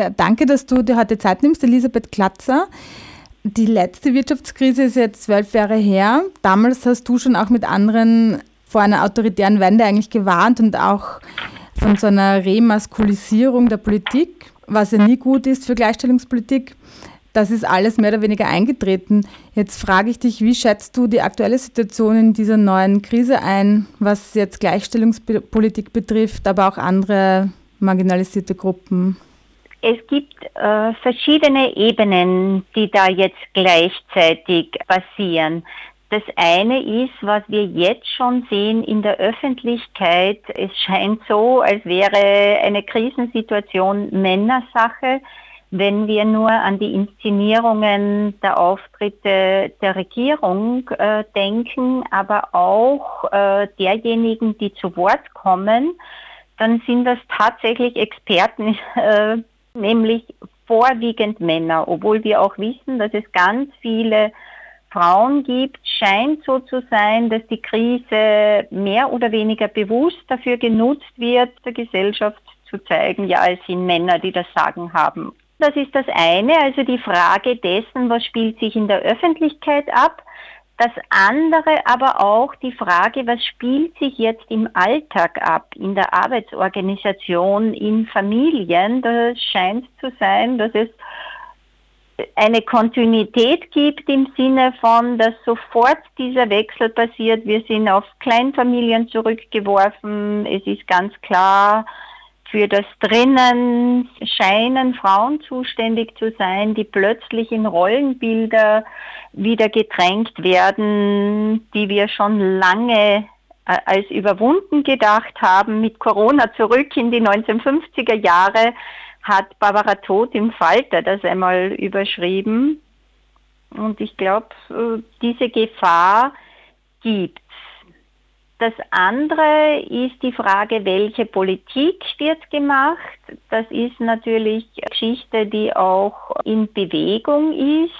Ja, danke, dass du dir heute Zeit nimmst, Elisabeth Klatzer. Die letzte Wirtschaftskrise ist jetzt zwölf Jahre her. Damals hast du schon auch mit anderen vor einer autoritären Wende eigentlich gewarnt und auch von so einer Remaskulisierung der Politik, was ja nie gut ist für Gleichstellungspolitik. Das ist alles mehr oder weniger eingetreten. Jetzt frage ich dich, wie schätzt du die aktuelle Situation in dieser neuen Krise ein, was jetzt Gleichstellungspolitik betrifft, aber auch andere marginalisierte Gruppen? Es gibt äh, verschiedene Ebenen, die da jetzt gleichzeitig passieren. Das eine ist, was wir jetzt schon sehen in der Öffentlichkeit. Es scheint so, als wäre eine Krisensituation Männersache. Wenn wir nur an die Inszenierungen der Auftritte der Regierung äh, denken, aber auch äh, derjenigen, die zu Wort kommen, dann sind das tatsächlich Experten, äh, nämlich vorwiegend Männer, obwohl wir auch wissen, dass es ganz viele Frauen gibt, scheint so zu sein, dass die Krise mehr oder weniger bewusst dafür genutzt wird, der Gesellschaft zu zeigen, ja, es sind Männer, die das Sagen haben. Das ist das eine, also die Frage dessen, was spielt sich in der Öffentlichkeit ab. Das andere aber auch die Frage, was spielt sich jetzt im Alltag ab, in der Arbeitsorganisation, in Familien. Da scheint zu sein, dass es eine Kontinuität gibt im Sinne von, dass sofort dieser Wechsel passiert. Wir sind auf Kleinfamilien zurückgeworfen. Es ist ganz klar, für das Drinnen scheinen Frauen zuständig zu sein, die plötzlich in Rollenbilder wieder gedrängt werden, die wir schon lange äh, als überwunden gedacht haben, mit Corona zurück in die 1950er Jahre hat Barbara Todt im Falter das einmal überschrieben. Und ich glaube, äh, diese Gefahr gibt das andere ist die Frage, welche Politik wird gemacht. Das ist natürlich Geschichte, die auch in Bewegung ist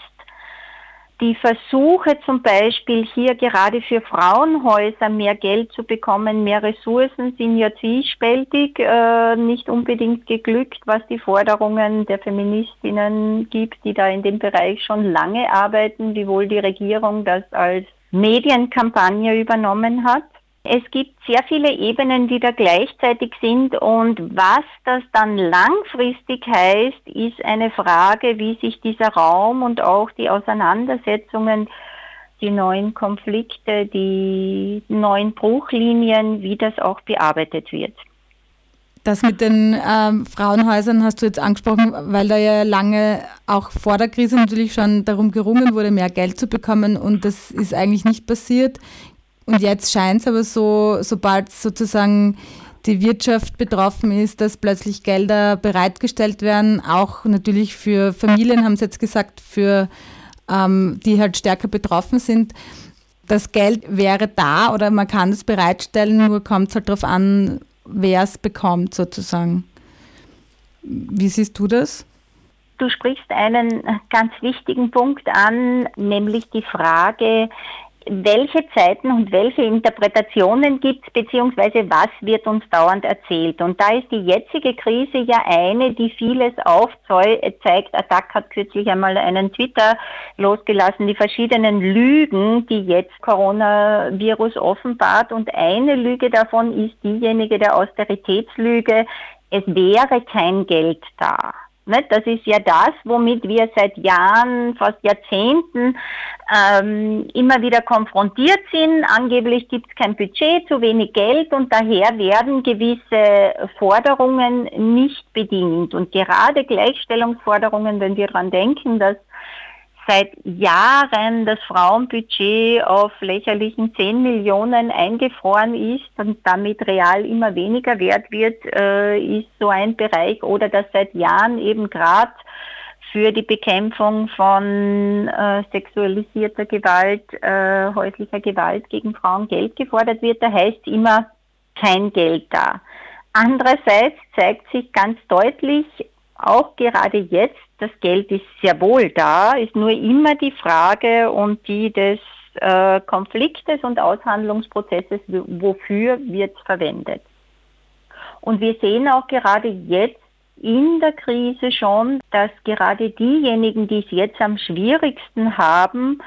die Versuche zum Beispiel hier gerade für Frauenhäuser mehr Geld zu bekommen, mehr Ressourcen sind ja zwiespältig, äh, nicht unbedingt geglückt, was die Forderungen der Feministinnen gibt, die da in dem Bereich schon lange arbeiten, wiewohl die Regierung das als Medienkampagne übernommen hat. Es gibt sehr viele Ebenen, die da gleichzeitig sind und was das dann langfristig heißt, ist eine Frage, wie sich dieser Raum und auch die Auseinandersetzungen, die neuen Konflikte, die neuen Bruchlinien, wie das auch bearbeitet wird. Das mit den ähm, Frauenhäusern hast du jetzt angesprochen, weil da ja lange auch vor der Krise natürlich schon darum gerungen wurde, mehr Geld zu bekommen und das ist eigentlich nicht passiert. Und jetzt scheint es aber so, sobald sozusagen die Wirtschaft betroffen ist, dass plötzlich Gelder bereitgestellt werden, auch natürlich für Familien, haben sie jetzt gesagt, für ähm, die halt stärker betroffen sind. Das Geld wäre da oder man kann es bereitstellen, nur kommt es halt darauf an, wer es bekommt sozusagen. Wie siehst du das? Du sprichst einen ganz wichtigen Punkt an, nämlich die Frage, welche Zeiten und welche Interpretationen gibt es, beziehungsweise was wird uns dauernd erzählt. Und da ist die jetzige Krise ja eine, die vieles aufzeigt. Attac hat kürzlich einmal einen Twitter losgelassen, die verschiedenen Lügen, die jetzt Coronavirus offenbart. Und eine Lüge davon ist diejenige der Austeritätslüge. Es wäre kein Geld da. Das ist ja das, womit wir seit Jahren, fast Jahrzehnten ähm, immer wieder konfrontiert sind. Angeblich gibt es kein Budget, zu wenig Geld und daher werden gewisse Forderungen nicht bedient. Und gerade Gleichstellungsforderungen, wenn wir daran denken, dass seit Jahren das Frauenbudget auf lächerlichen 10 Millionen eingefroren ist und damit real immer weniger wert wird, äh, ist so ein Bereich oder dass seit Jahren eben gerade für die Bekämpfung von äh, sexualisierter Gewalt, äh, häuslicher Gewalt gegen Frauen Geld gefordert wird. Da heißt immer kein Geld da. Andererseits zeigt sich ganz deutlich, auch gerade jetzt, das Geld ist sehr wohl da, ist nur immer die Frage und die des äh, Konfliktes und Aushandlungsprozesses, wofür wird es verwendet. Und wir sehen auch gerade jetzt in der Krise schon, dass gerade diejenigen, die es jetzt am schwierigsten haben,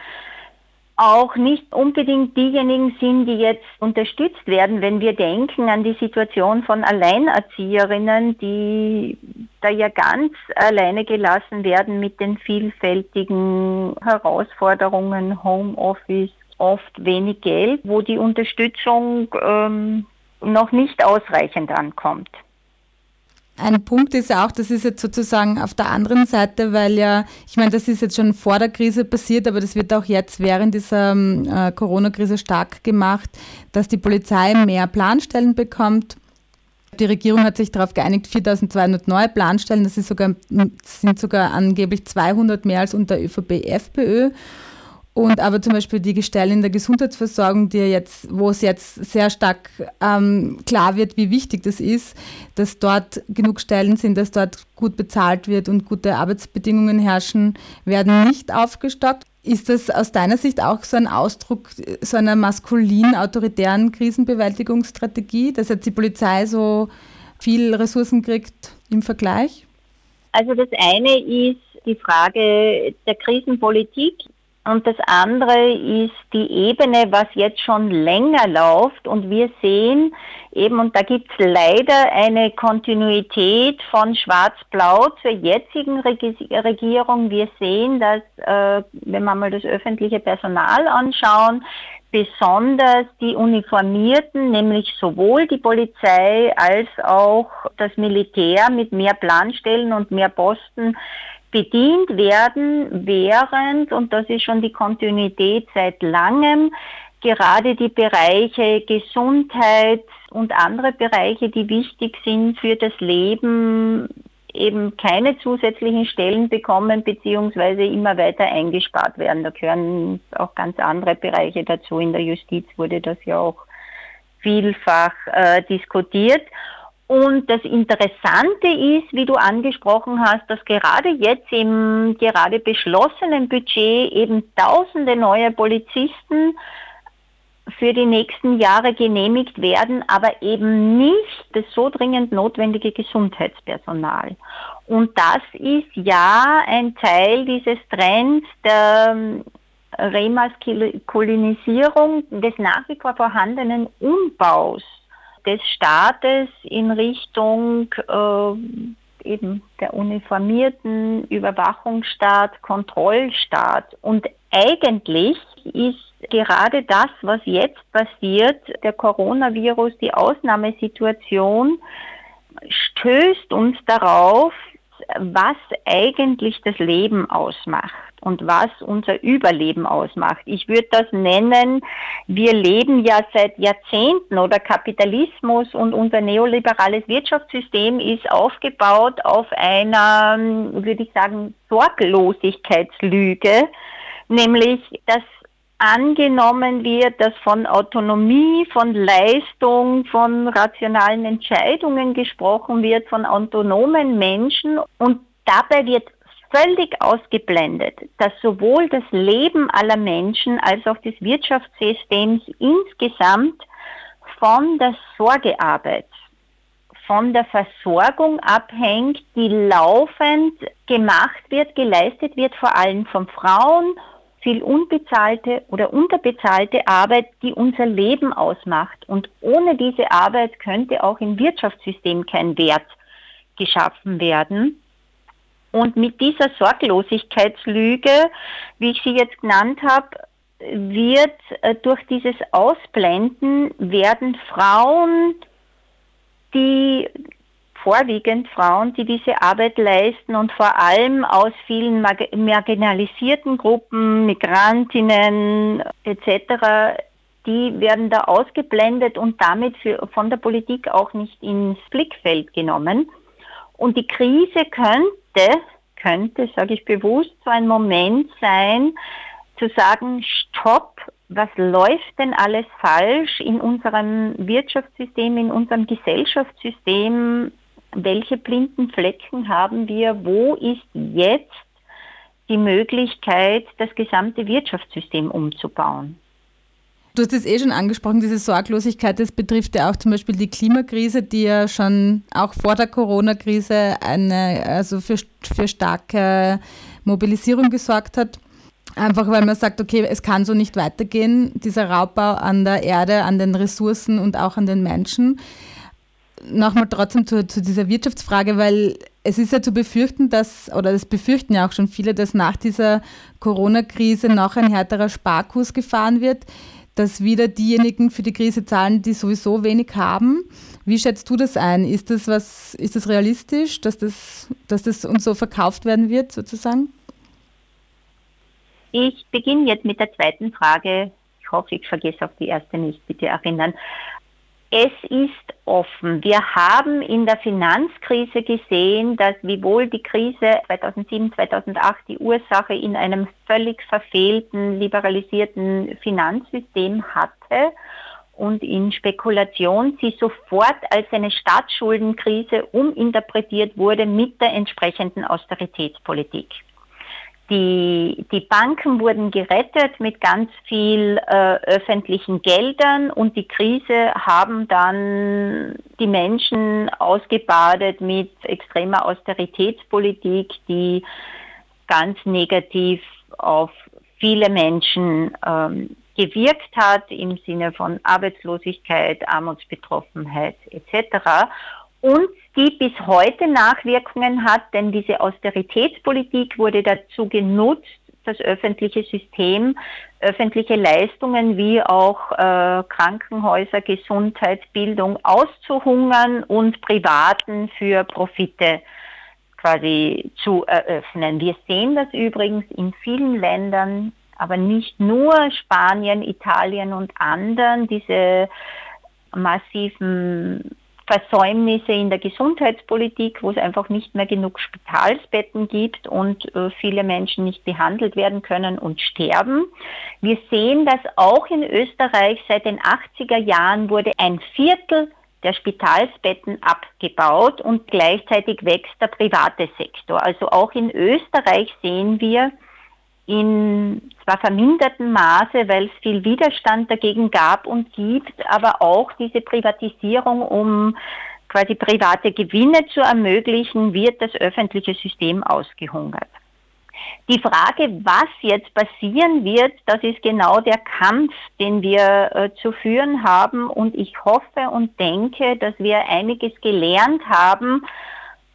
auch nicht unbedingt diejenigen sind, die jetzt unterstützt werden, wenn wir denken an die Situation von Alleinerzieherinnen, die da ja ganz alleine gelassen werden mit den vielfältigen Herausforderungen, Homeoffice, oft wenig Geld, wo die Unterstützung ähm, noch nicht ausreichend ankommt. Ein Punkt ist auch, das ist jetzt sozusagen auf der anderen Seite, weil ja, ich meine, das ist jetzt schon vor der Krise passiert, aber das wird auch jetzt während dieser ähm, äh, Corona-Krise stark gemacht, dass die Polizei mehr Planstellen bekommt. Die Regierung hat sich darauf geeinigt, 4200 neue Planstellen, das sogar, sind sogar angeblich 200 mehr als unter ÖVP-FPÖ. Und aber zum Beispiel die Gestelle in der Gesundheitsversorgung, die jetzt, wo es jetzt sehr stark ähm, klar wird, wie wichtig das ist, dass dort genug Stellen sind, dass dort gut bezahlt wird und gute Arbeitsbedingungen herrschen, werden nicht aufgestockt. Ist das aus deiner Sicht auch so ein Ausdruck so einer maskulin autoritären Krisenbewältigungsstrategie, dass jetzt die Polizei so viel Ressourcen kriegt im Vergleich? Also das eine ist die Frage der Krisenpolitik. Und das andere ist die Ebene, was jetzt schon länger läuft. Und wir sehen eben, und da gibt es leider eine Kontinuität von Schwarz-Blau zur jetzigen Regierung. Wir sehen, dass, äh, wenn wir mal das öffentliche Personal anschauen, besonders die Uniformierten, nämlich sowohl die Polizei als auch das Militär mit mehr Planstellen und mehr Posten, bedient werden, während, und das ist schon die Kontinuität seit langem, gerade die Bereiche Gesundheit und andere Bereiche, die wichtig sind für das Leben, eben keine zusätzlichen Stellen bekommen beziehungsweise immer weiter eingespart werden. Da gehören auch ganz andere Bereiche dazu. In der Justiz wurde das ja auch vielfach äh, diskutiert. Und das Interessante ist, wie du angesprochen hast, dass gerade jetzt im gerade beschlossenen Budget eben tausende neue Polizisten für die nächsten Jahre genehmigt werden, aber eben nicht das so dringend notwendige Gesundheitspersonal. Und das ist ja ein Teil dieses Trends der ähm, Remaskulinisierung des nach wie vor vorhandenen Umbaus des Staates in Richtung äh, eben der uniformierten Überwachungsstaat, Kontrollstaat. Und eigentlich ist gerade das, was jetzt passiert, der Coronavirus, die Ausnahmesituation, stößt uns darauf, was eigentlich das Leben ausmacht und was unser Überleben ausmacht. Ich würde das nennen, wir leben ja seit Jahrzehnten oder Kapitalismus und unser neoliberales Wirtschaftssystem ist aufgebaut auf einer, würde ich sagen, Sorglosigkeitslüge, nämlich dass angenommen wird, dass von Autonomie, von Leistung, von rationalen Entscheidungen gesprochen wird, von autonomen Menschen und dabei wird völlig ausgeblendet, dass sowohl das Leben aller Menschen als auch des Wirtschaftssystems insgesamt von der Sorgearbeit, von der Versorgung abhängt, die laufend gemacht wird, geleistet wird, vor allem von Frauen, viel unbezahlte oder unterbezahlte Arbeit, die unser Leben ausmacht. Und ohne diese Arbeit könnte auch im Wirtschaftssystem kein Wert geschaffen werden. Und mit dieser Sorglosigkeitslüge, wie ich sie jetzt genannt habe, wird äh, durch dieses Ausblenden werden Frauen, die vorwiegend Frauen, die diese Arbeit leisten und vor allem aus vielen marginalisierten Gruppen, Migrantinnen etc., die werden da ausgeblendet und damit für, von der Politik auch nicht ins Blickfeld genommen. Und die Krise könnte, könnte, sage ich bewusst, so ein Moment sein, zu sagen, stopp, was läuft denn alles falsch in unserem Wirtschaftssystem, in unserem Gesellschaftssystem, welche blinden Flecken haben wir, wo ist jetzt die Möglichkeit, das gesamte Wirtschaftssystem umzubauen. Du hast es eh schon angesprochen, diese Sorglosigkeit, das betrifft ja auch zum Beispiel die Klimakrise, die ja schon auch vor der Corona-Krise eine, also für, für starke Mobilisierung gesorgt hat. Einfach weil man sagt, okay, es kann so nicht weitergehen, dieser Raubbau an der Erde, an den Ressourcen und auch an den Menschen. Nochmal trotzdem zu, zu dieser Wirtschaftsfrage, weil es ist ja zu befürchten, dass, oder das befürchten ja auch schon viele, dass nach dieser Corona-Krise noch ein härterer Sparkurs gefahren wird dass wieder diejenigen für die Krise zahlen, die sowieso wenig haben. Wie schätzt du das ein? Ist das was, ist das realistisch, dass das, dass das uns so verkauft werden wird, sozusagen? Ich beginne jetzt mit der zweiten Frage. Ich hoffe, ich vergesse auf die erste nicht, bitte erinnern. Es ist offen. Wir haben in der Finanzkrise gesehen, dass wiewohl die Krise 2007, 2008 die Ursache in einem völlig verfehlten, liberalisierten Finanzsystem hatte und in Spekulation sie sofort als eine Staatsschuldenkrise uminterpretiert wurde mit der entsprechenden Austeritätspolitik. Die, die Banken wurden gerettet mit ganz viel äh, öffentlichen Geldern und die Krise haben dann die Menschen ausgebadet mit extremer Austeritätspolitik, die ganz negativ auf viele Menschen ähm, gewirkt hat im Sinne von Arbeitslosigkeit, Armutsbetroffenheit etc. Und die bis heute Nachwirkungen hat, denn diese Austeritätspolitik wurde dazu genutzt, das öffentliche System, öffentliche Leistungen wie auch äh, Krankenhäuser, Gesundheit, Bildung auszuhungern und Privaten für Profite quasi zu eröffnen. Wir sehen das übrigens in vielen Ländern, aber nicht nur Spanien, Italien und anderen, diese massiven Versäumnisse in der Gesundheitspolitik, wo es einfach nicht mehr genug Spitalsbetten gibt und äh, viele Menschen nicht behandelt werden können und sterben. Wir sehen dass auch in Österreich seit den 80er Jahren wurde ein Viertel der Spitalsbetten abgebaut und gleichzeitig wächst der private Sektor. Also auch in Österreich sehen wir, in zwar vermindertem Maße, weil es viel Widerstand dagegen gab und gibt, aber auch diese Privatisierung, um quasi private Gewinne zu ermöglichen, wird das öffentliche System ausgehungert. Die Frage, was jetzt passieren wird, das ist genau der Kampf, den wir äh, zu führen haben. Und ich hoffe und denke, dass wir einiges gelernt haben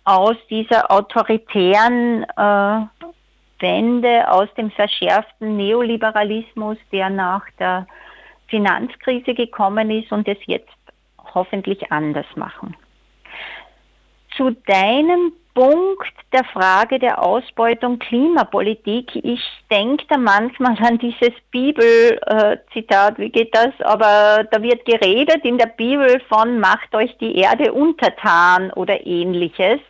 aus dieser autoritären äh, Wende aus dem verschärften Neoliberalismus, der nach der Finanzkrise gekommen ist und es jetzt hoffentlich anders machen. Zu deinem Punkt der Frage der Ausbeutung Klimapolitik. Ich denke da manchmal an dieses Bibelzitat, wie geht das? Aber da wird geredet in der Bibel von macht euch die Erde untertan oder ähnliches.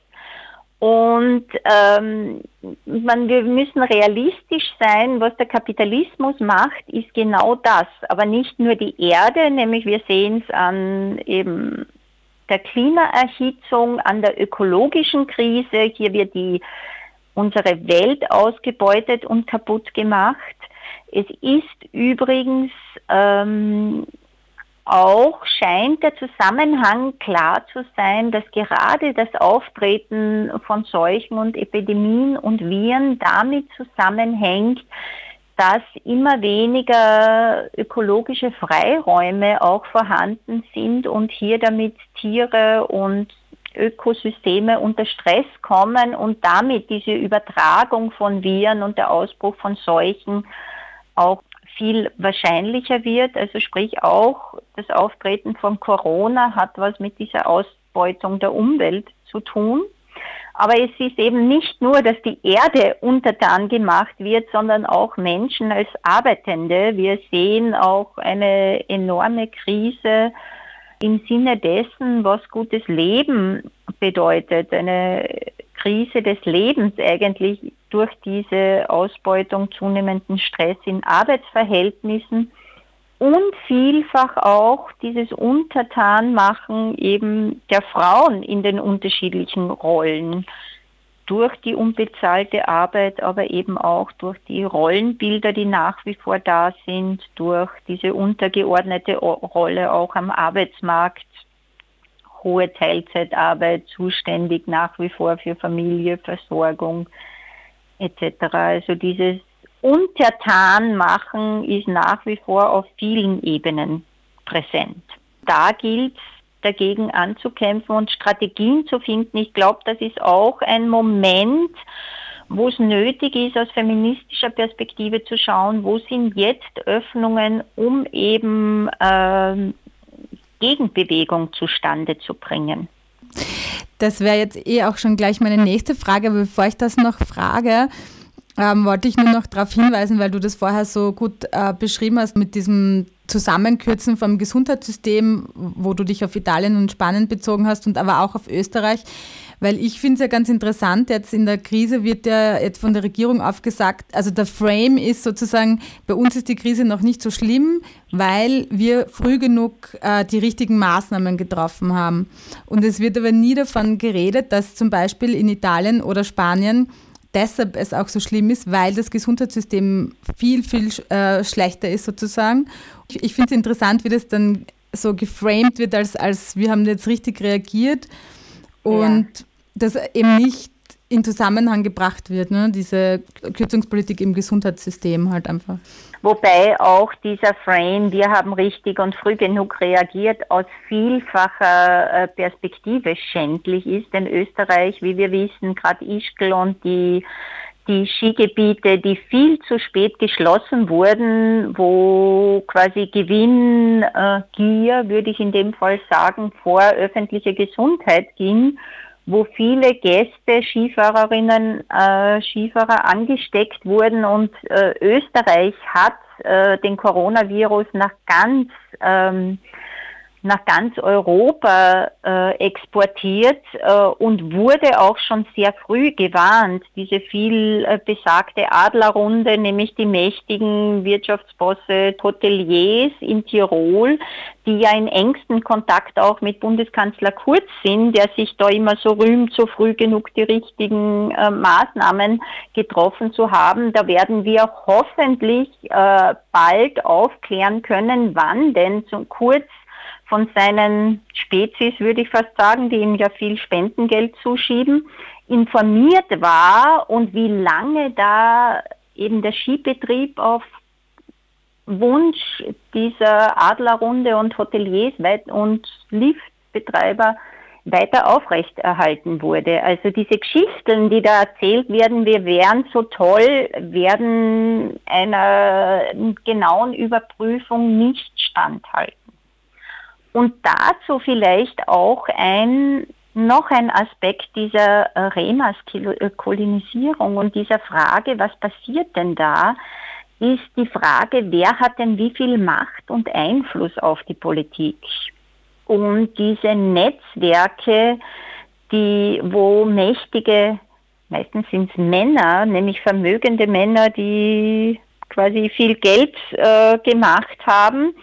Und ähm, man, wir müssen realistisch sein, was der Kapitalismus macht, ist genau das. Aber nicht nur die Erde, nämlich wir sehen es an eben der Klimaerhitzung, an der ökologischen Krise. Hier wird die, unsere Welt ausgebeutet und kaputt gemacht. Es ist übrigens ähm, auch scheint der Zusammenhang klar zu sein, dass gerade das Auftreten von Seuchen und Epidemien und Viren damit zusammenhängt, dass immer weniger ökologische Freiräume auch vorhanden sind und hier damit Tiere und Ökosysteme unter Stress kommen und damit diese Übertragung von Viren und der Ausbruch von Seuchen auch viel wahrscheinlicher wird. Also sprich auch das Auftreten von Corona hat was mit dieser Ausbeutung der Umwelt zu tun. Aber es ist eben nicht nur, dass die Erde untertan gemacht wird, sondern auch Menschen als Arbeitende. Wir sehen auch eine enorme Krise im Sinne dessen, was gutes Leben bedeutet. Eine Krise des Lebens eigentlich durch diese Ausbeutung zunehmenden Stress in Arbeitsverhältnissen und vielfach auch dieses Untertanmachen eben der Frauen in den unterschiedlichen Rollen. durch die unbezahlte Arbeit, aber eben auch durch die Rollenbilder, die nach wie vor da sind, durch diese untergeordnete Rolle auch am Arbeitsmarkt, hohe Teilzeitarbeit, zuständig nach wie vor für Familie, Versorgung etc. Also dieses Untertanmachen ist nach wie vor auf vielen Ebenen präsent. Da gilt es dagegen anzukämpfen und Strategien zu finden. Ich glaube, das ist auch ein Moment, wo es nötig ist, aus feministischer Perspektive zu schauen, wo sind jetzt Öffnungen, um eben äh, Gegenbewegung zustande zu bringen. Das wäre jetzt eh auch schon gleich meine nächste Frage, aber bevor ich das noch frage, ähm, wollte ich nur noch darauf hinweisen, weil du das vorher so gut äh, beschrieben hast mit diesem Zusammenkürzen vom Gesundheitssystem, wo du dich auf Italien und Spanien bezogen hast und aber auch auf Österreich. Weil ich finde es ja ganz interessant, jetzt in der Krise wird ja jetzt von der Regierung aufgesagt, also der Frame ist sozusagen, bei uns ist die Krise noch nicht so schlimm, weil wir früh genug äh, die richtigen Maßnahmen getroffen haben. Und es wird aber nie davon geredet, dass zum Beispiel in Italien oder Spanien deshalb es auch so schlimm ist, weil das Gesundheitssystem viel, viel äh, schlechter ist sozusagen. Ich, ich finde es interessant, wie das dann so geframed wird, als, als wir haben jetzt richtig reagiert und ja. das eben nicht in Zusammenhang gebracht wird, ne? diese Kürzungspolitik im Gesundheitssystem halt einfach. Wobei auch dieser Frame, wir haben richtig und früh genug reagiert, aus vielfacher äh, Perspektive schändlich ist. Denn Österreich, wie wir wissen, gerade Ischgl und die, die Skigebiete, die viel zu spät geschlossen wurden, wo quasi Gewinngier, äh, würde ich in dem Fall sagen, vor öffentliche Gesundheit ging wo viele Gäste, Skifahrerinnen, äh, Skifahrer angesteckt wurden und äh, Österreich hat äh, den Coronavirus nach ganz ähm, nach ganz Europa äh, exportiert äh, und wurde auch schon sehr früh gewarnt. Diese viel äh, besagte Adlerrunde, nämlich die mächtigen Wirtschaftsbosse, Hoteliers in Tirol, die ja in engsten Kontakt auch mit Bundeskanzler Kurz sind, der sich da immer so rühmt, so früh genug die richtigen äh, Maßnahmen getroffen zu haben. Da werden wir hoffentlich äh, bald aufklären können, wann denn zum Kurz von seinen Spezies, würde ich fast sagen, die ihm ja viel Spendengeld zuschieben, informiert war und wie lange da eben der Skibetrieb auf Wunsch dieser Adlerrunde und Hoteliers und Liftbetreiber weiter aufrechterhalten wurde. Also diese Geschichten, die da erzählt werden, wir wären so toll, werden einer genauen Überprüfung nicht standhalten. Und dazu vielleicht auch ein, noch ein Aspekt dieser äh, Remaskulinisierung und dieser Frage, was passiert denn da, ist die Frage, wer hat denn wie viel Macht und Einfluss auf die Politik? Und diese Netzwerke, die, wo mächtige, meistens sind es Männer, nämlich vermögende Männer, die quasi viel Geld äh, gemacht haben,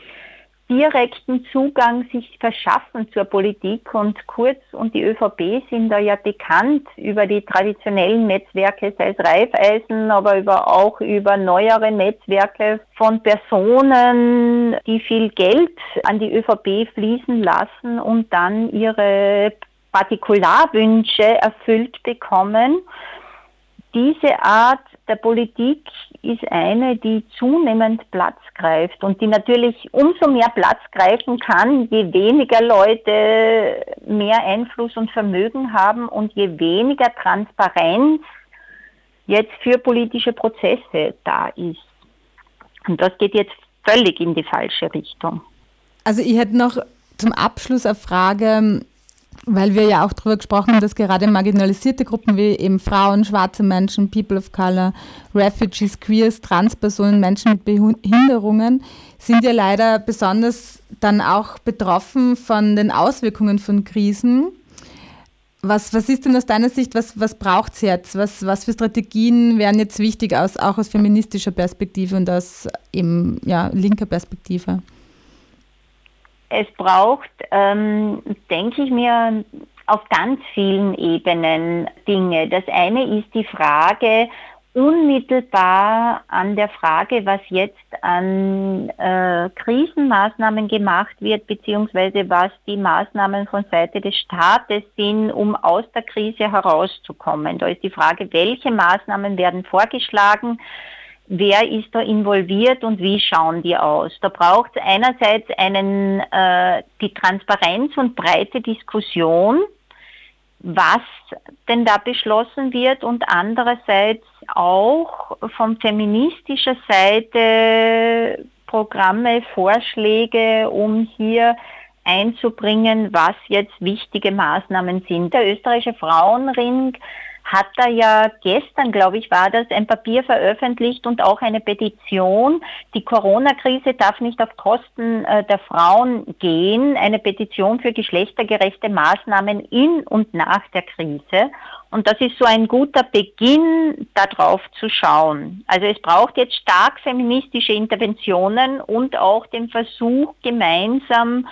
direkten Zugang sich verschaffen zur Politik und Kurz und die ÖVP sind da ja bekannt über die traditionellen Netzwerke, sei es Reifeisen, aber über, auch über neuere Netzwerke von Personen, die viel Geld an die ÖVP fließen lassen und dann ihre Partikularwünsche erfüllt bekommen. Diese Art der Politik ist eine, die zunehmend Platz greift und die natürlich umso mehr Platz greifen kann, je weniger Leute mehr Einfluss und Vermögen haben und je weniger Transparenz jetzt für politische Prozesse da ist. Und das geht jetzt völlig in die falsche Richtung. Also ich hätte noch zum Abschluss eine Frage weil wir ja auch darüber gesprochen haben, dass gerade marginalisierte Gruppen wie eben Frauen, schwarze Menschen, People of Color, Refugees, Queers, Transpersonen, Menschen mit Behinderungen sind ja leider besonders dann auch betroffen von den Auswirkungen von Krisen. Was, was ist denn aus deiner Sicht, was, was braucht es jetzt? Was, was für Strategien wären jetzt wichtig, aus, auch aus feministischer Perspektive und aus eben, ja, linker Perspektive? Es braucht, ähm, denke ich mir, auf ganz vielen Ebenen Dinge. Das eine ist die Frage, unmittelbar an der Frage, was jetzt an äh, Krisenmaßnahmen gemacht wird, beziehungsweise was die Maßnahmen von Seite des Staates sind, um aus der Krise herauszukommen. Da ist die Frage, welche Maßnahmen werden vorgeschlagen, wer ist da involviert und wie schauen die aus. Da braucht es einerseits einen, äh, die Transparenz und breite Diskussion, was denn da beschlossen wird und andererseits auch von feministischer Seite Programme, Vorschläge, um hier einzubringen, was jetzt wichtige Maßnahmen sind. Der österreichische Frauenring hat da ja gestern, glaube ich, war das, ein Papier veröffentlicht und auch eine Petition. Die Corona-Krise darf nicht auf Kosten äh, der Frauen gehen. Eine Petition für geschlechtergerechte Maßnahmen in und nach der Krise. Und das ist so ein guter Beginn, darauf zu schauen. Also es braucht jetzt stark feministische Interventionen und auch den Versuch, gemeinsam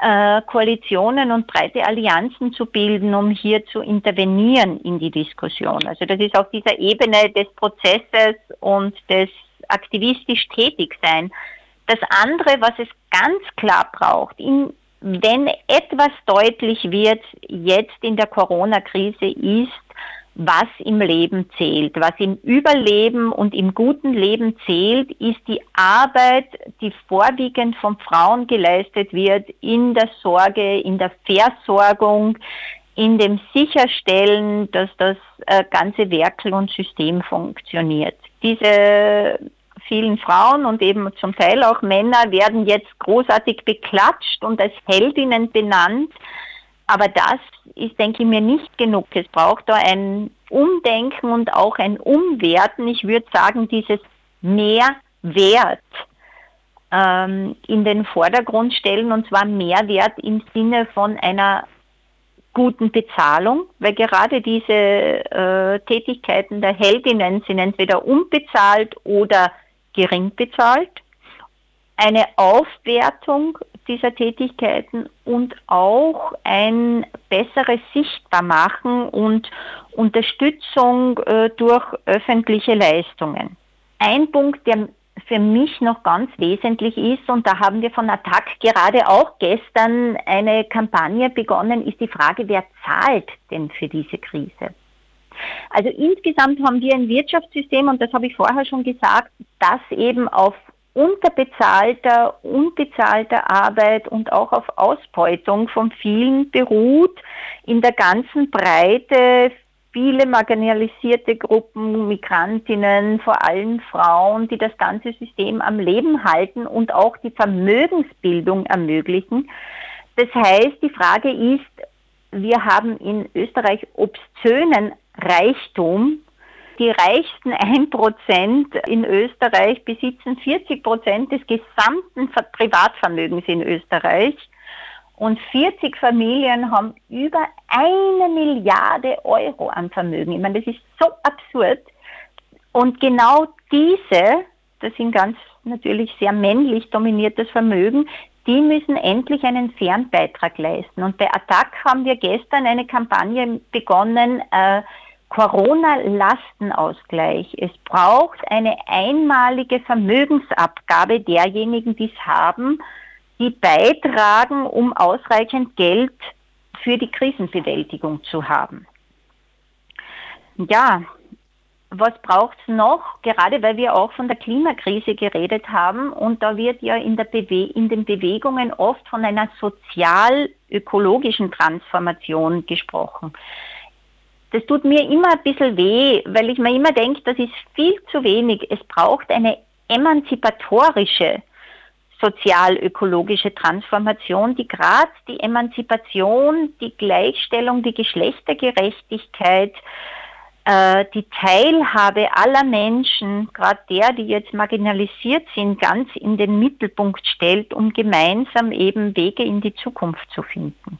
äh, Koalitionen und breite Allianzen zu bilden, um hier zu intervenieren in die Diskussion. Also das ist auf dieser Ebene des Prozesses und des aktivistisch Tätigsein. Das andere, was es ganz klar braucht, in, wenn etwas deutlich wird jetzt in der Corona-Krise, ist, was im Leben zählt. Was im Überleben und im guten Leben zählt, ist die Arbeit, die vorwiegend von Frauen geleistet wird in der Sorge, in der Versorgung, in dem Sicherstellen, dass das äh, ganze Werkel und System funktioniert. Diese vielen Frauen und eben zum Teil auch Männer werden jetzt großartig beklatscht und als Heldinnen benannt. Aber das ist, denke ich mir, nicht genug. Es braucht da ein Umdenken und auch ein Umwerten. Ich würde sagen, dieses Mehrwert ähm, in den Vordergrund stellen und zwar Mehrwert im Sinne von einer guten Bezahlung, weil gerade diese äh, Tätigkeiten der Heldinnen sind entweder unbezahlt oder gering bezahlt. Eine Aufwertung dieser Tätigkeiten und auch ein besseres Sichtbarmachen und Unterstützung äh, durch öffentliche Leistungen. Ein Punkt, der für mich noch ganz wesentlich ist, und da haben wir von Attac gerade auch gestern eine Kampagne begonnen, ist die Frage, wer zahlt denn für diese Krise? Also insgesamt haben wir ein Wirtschaftssystem, und das habe ich vorher schon gesagt, das eben auf unterbezahlter, unbezahlter Arbeit und auch auf Ausbeutung von vielen beruht, in der ganzen Breite viele marginalisierte Gruppen, Migrantinnen, vor allem Frauen, die das ganze System am Leben halten und auch die Vermögensbildung ermöglichen. Das heißt, die Frage ist, wir haben in Österreich obszönen Reichtum, die reichsten 1% in Österreich besitzen 40% des gesamten Privatvermögens in Österreich. Und 40 Familien haben über eine Milliarde Euro an Vermögen. Ich meine, das ist so absurd. Und genau diese, das sind ganz natürlich sehr männlich dominiertes Vermögen, die müssen endlich einen fairen Beitrag leisten. Und bei Attac haben wir gestern eine Kampagne begonnen, äh, Corona-Lastenausgleich. Es braucht eine einmalige Vermögensabgabe derjenigen, die es haben, die beitragen, um ausreichend Geld für die Krisenbewältigung zu haben. Ja, was braucht es noch? Gerade weil wir auch von der Klimakrise geredet haben und da wird ja in, in den Bewegungen oft von einer sozial-ökologischen Transformation gesprochen das tut mir immer ein bisschen weh, weil ich mir immer denke, das ist viel zu wenig. Es braucht eine emanzipatorische sozial-ökologische Transformation, die gerade die Emanzipation, die Gleichstellung, die Geschlechtergerechtigkeit, äh, die Teilhabe aller Menschen, gerade der, die jetzt marginalisiert sind, ganz in den Mittelpunkt stellt, um gemeinsam eben Wege in die Zukunft zu finden.